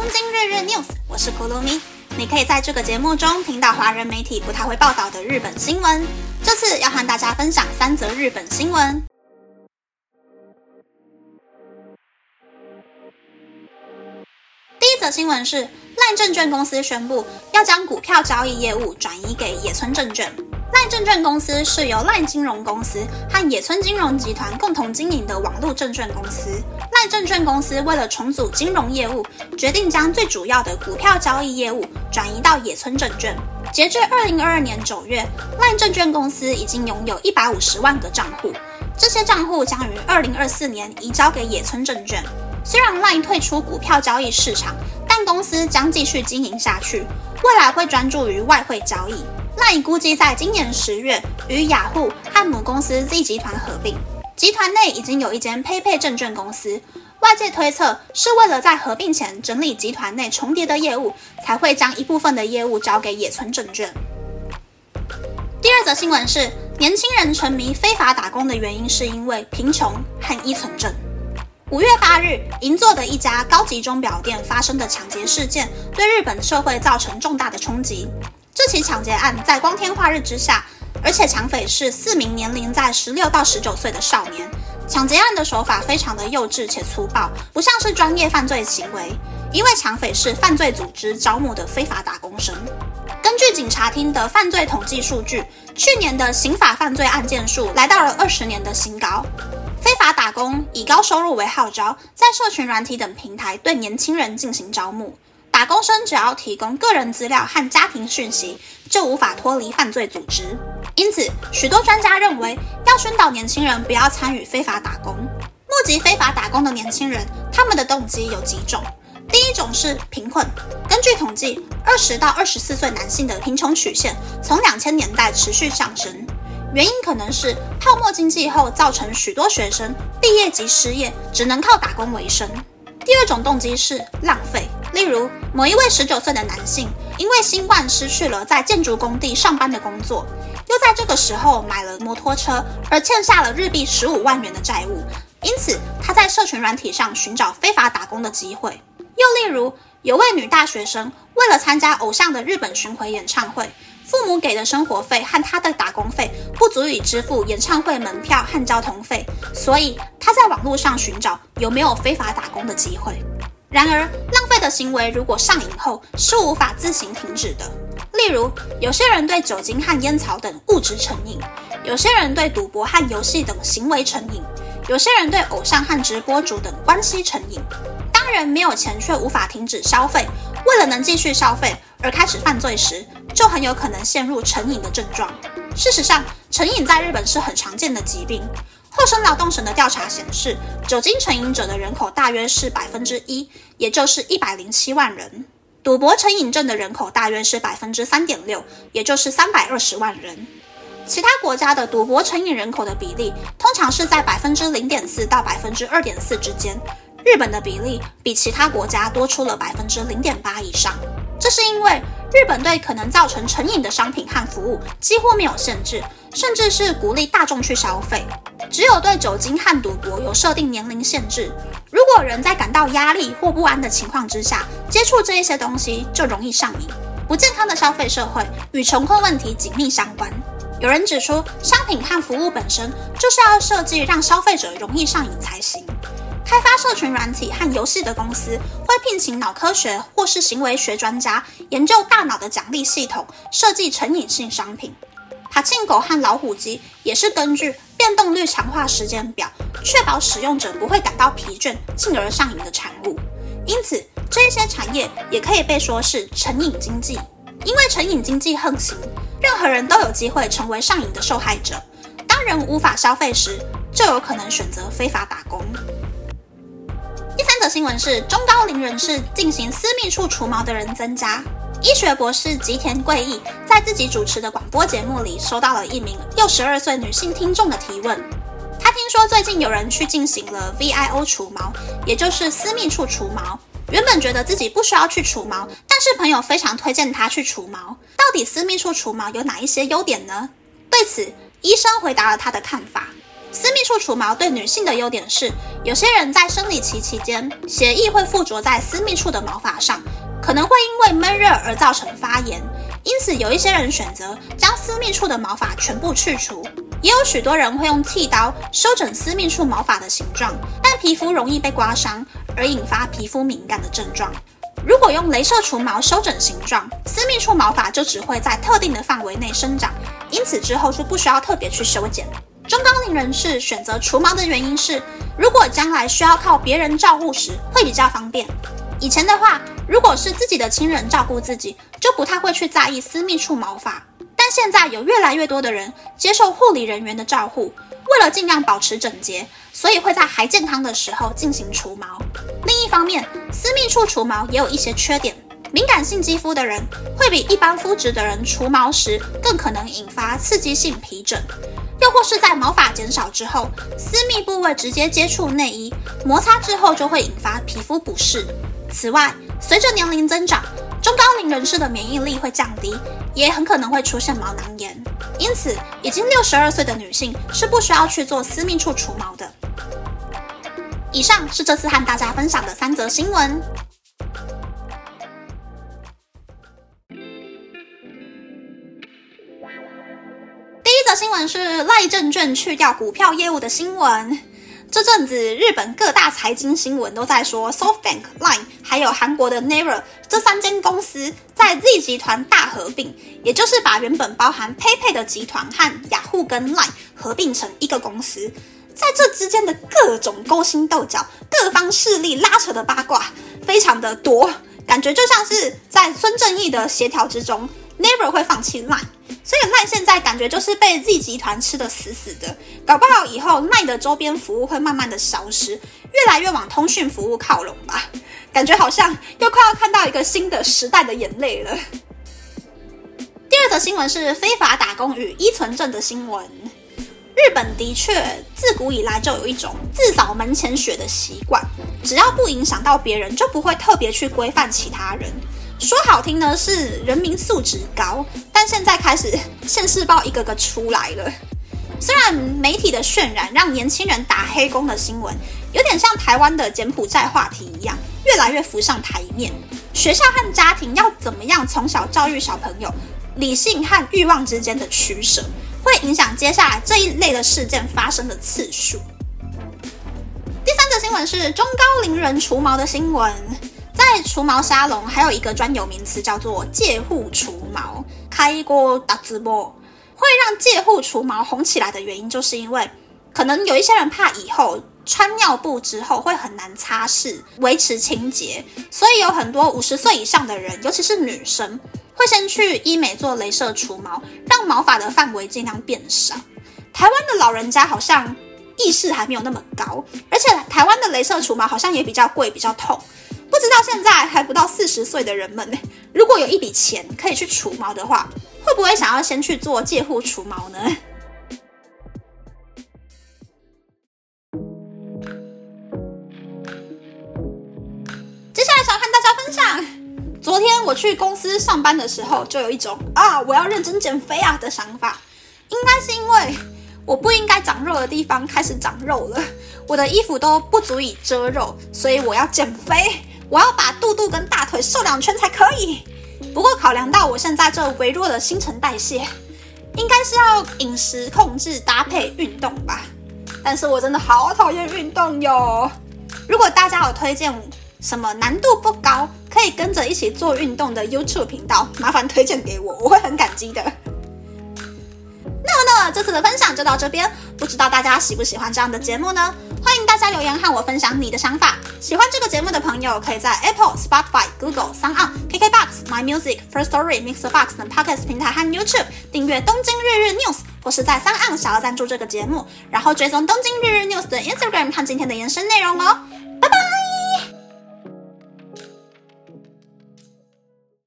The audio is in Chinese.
东京日日 news，我是库鲁咪。你可以在这个节目中听到华人媒体不太会报道的日本新闻。这次要和大家分享三则日本新闻。第一则新闻是赖证券公司宣布要将股票交易业务转移给野村证券。赖证券公司是由赖金融公司和野村金融集团共同经营的网络证券公司。赖证券公司为了重组金融业务，决定将最主要的股票交易业务转移到野村证券。截至二零二二年九月，赖证券公司已经拥有一百五十万个账户，这些账户将于二零二四年移交给野村证券。虽然 LINE 退出股票交易市场，但公司将继续经营下去，未来会专注于外汇交易。LINE 估计在今年十月与雅虎和母公司 Z 集团合并，集团内已经有一间佩佩证券公司。外界推测是为了在合并前整理集团内重叠的业务，才会将一部分的业务交给野村证券。第二则新闻是，年轻人沉迷非法打工的原因是因为贫穷和依存症。五月八日，银座的一家高级钟表店发生的抢劫事件，对日本社会造成重大的冲击。这起抢劫案在光天化日之下，而且抢匪是四名年龄在十六到十九岁的少年。抢劫案的手法非常的幼稚且粗暴，不像是专业犯罪行为，因为抢匪是犯罪组织招募的非法打工生。根据警察厅的犯罪统计数据，去年的刑法犯罪案件数来到了二十年的新高。非法打工以高收入为号召，在社群软体等平台对年轻人进行招募。打工生只要提供个人资料和家庭讯息，就无法脱离犯罪组织。因此，许多专家认为要宣导年轻人不要参与非法打工。募集非法打工的年轻人，他们的动机有几种。第一种是贫困。根据统计，二十到二十四岁男性的贫穷曲线从两千年代持续上升。原因可能是泡沫经济后造成许多学生毕业即失业，只能靠打工为生。第二种动机是浪费。例如，某一位十九岁的男性因为新冠失去了在建筑工地上班的工作，又在这个时候买了摩托车，而欠下了日币十五万元的债务。因此，他在社群软体上寻找非法打工的机会。又例如，有位女大学生为了参加偶像的日本巡回演唱会，父母给的生活费和她的打工费不足以支付演唱会门票和交通费，所以她在网络上寻找有没有非法打工的机会。然而，浪费的行为如果上瘾后是无法自行停止的。例如，有些人对酒精和烟草等物质成瘾，有些人对赌博和游戏等行为成瘾，有些人对偶像和直播主等关系成瘾。当人没有钱却无法停止消费，为了能继续消费而开始犯罪时，就很有可能陷入成瘾的症状。事实上，成瘾在日本是很常见的疾病。厚生劳动省的调查显示，酒精成瘾者的人口大约是百分之一，也就是一百零七万人；赌博成瘾症的人口大约是百分之三点六，也就是三百二十万人。其他国家的赌博成瘾人口的比例通常是在百分之零点四到百分之二点四之间，日本的比例比其他国家多出了百分之零点八以上。这是因为日本对可能造成成瘾的商品和服务几乎没有限制，甚至是鼓励大众去消费。只有对酒精和赌博有设定年龄限制。如果人在感到压力或不安的情况之下接触这一些东西，就容易上瘾。不健康的消费社会与穷困问题紧密相关。有人指出，商品和服务本身就是要设计让消费者容易上瘾才行。开发社群软体和游戏的公司会聘请脑科学或是行为学专家研究大脑的奖励系统，设计成瘾性商品。爬进狗和老虎机也是根据变动率强化时间表，确保使用者不会感到疲倦，进而上瘾的产物。因此，这些产业也可以被说是成瘾经济。因为成瘾经济横行，任何人都有机会成为上瘾的受害者。当人无法消费时，就有可能选择非法打工。新闻是，中高龄人士进行私密处除毛的人增加。医学博士吉田贵义在自己主持的广播节目里，收到了一名六十二岁女性听众的提问。她听说最近有人去进行了 VIO 除毛，也就是私密处除毛。原本觉得自己不需要去除毛，但是朋友非常推荐她去除毛。到底私密处除毛有哪一些优点呢？对此，医生回答了他的看法：私密处除毛对女性的优点是，有些人在生理期期间，血液会附着在私密处的毛发上，可能会因为闷热而造成发炎。因此，有一些人选择将私密处的毛发全部去除，也有许多人会用剃刀修整私密处毛发的形状，但皮肤容易被刮伤，而引发皮肤敏感的症状。如果用镭射除毛修整形状，私密处毛发就只会在特定的范围内生长，因此之后就不需要特别去修剪。中高龄人士选择除毛的原因是，如果将来需要靠别人照顾时会比较方便。以前的话，如果是自己的亲人照顾自己，就不太会去在意私密处毛发。但现在有越来越多的人接受护理人员的照护，为了尽量保持整洁，所以会在还健康的时候进行除毛。另一方面，私密处除毛也有一些缺点，敏感性肌肤的人会比一般肤质的人除毛时更可能引发刺激性皮疹。又或是在毛发减少之后，私密部位直接接触内衣，摩擦之后就会引发皮肤不适。此外，随着年龄增长，中高龄人士的免疫力会降低，也很可能会出现毛囊炎。因此，已经六十二岁的女性是不需要去做私密处除毛的。以上是这次和大家分享的三则新闻。是赖证券去掉股票业务的新闻。这阵子日本各大财经新闻都在说，SoftBank、Line 还有韩国的 Naver 这三间公司在 Z 集团大合并，也就是把原本包含 PayPay 的集团和雅虎跟 Line 合并成一个公司。在这之间的各种勾心斗角、各方势力拉扯的八卦非常的多，感觉就像是在孙正义的协调之中，Naver 会放弃 Line。所以赖现在感觉就是被 Z 集团吃的死死的，搞不好以后赖的周边服务会慢慢的消失，越来越往通讯服务靠拢吧。感觉好像又快要看到一个新的时代的眼泪了。第二则新闻是非法打工与依存症的新闻。日本的确自古以来就有一种自扫门前雪的习惯，只要不影响到别人，就不会特别去规范其他人。说好听呢是人民素质高，但现在开始现世报一个个出来了。虽然媒体的渲染让年轻人打黑工的新闻，有点像台湾的柬埔寨话题一样，越来越浮上台面。学校和家庭要怎么样从小教育小朋友理性和欲望之间的取舍，会影响接下来这一类的事件发生的次数。第三则新闻是中高龄人除毛的新闻。在除毛沙龙还有一个专有名词叫做介护除毛，开锅打直播会让介护除毛红起来的原因，就是因为可能有一些人怕以后穿尿布之后会很难擦拭、维持清洁，所以有很多五十岁以上的人，尤其是女生，会先去医美做镭射除毛，让毛发的范围尽量变少。台湾的老人家好像意识还没有那么高，而且台湾的镭射除毛好像也比较贵、比较痛。不知道现在还不到四十岁的人们，如果有一笔钱可以去除毛的话，会不会想要先去做介护除毛呢？接下来想和大家分享，昨天我去公司上班的时候，就有一种啊，我要认真减肥啊的想法。应该是因为我不应该长肉的地方开始长肉了，我的衣服都不足以遮肉，所以我要减肥。我要把肚肚跟大腿瘦两圈才可以。不过考量到我现在这微弱的新陈代谢，应该是要饮食控制搭配运动吧。但是我真的好讨厌运动哟。如果大家有推荐什么难度不高，可以跟着一起做运动的 YouTube 频道，麻烦推荐给我，我会很感激的。那么呢，这次的分享就到这边，不知道大家喜不喜欢这样的节目呢？欢迎大家留言和我分享你的想法。喜欢这个节目的朋友，可以在 Apple、Spotify、Google、Sound、KKBox、My Music、First Story、Mixer Box 等 Podcast 平台和 YouTube 订阅《东京日日 News》，或是在三岸想要赞助这个节目，然后追踪《东京日日 News》的 Instagram 看今天的延伸内容哦。拜拜。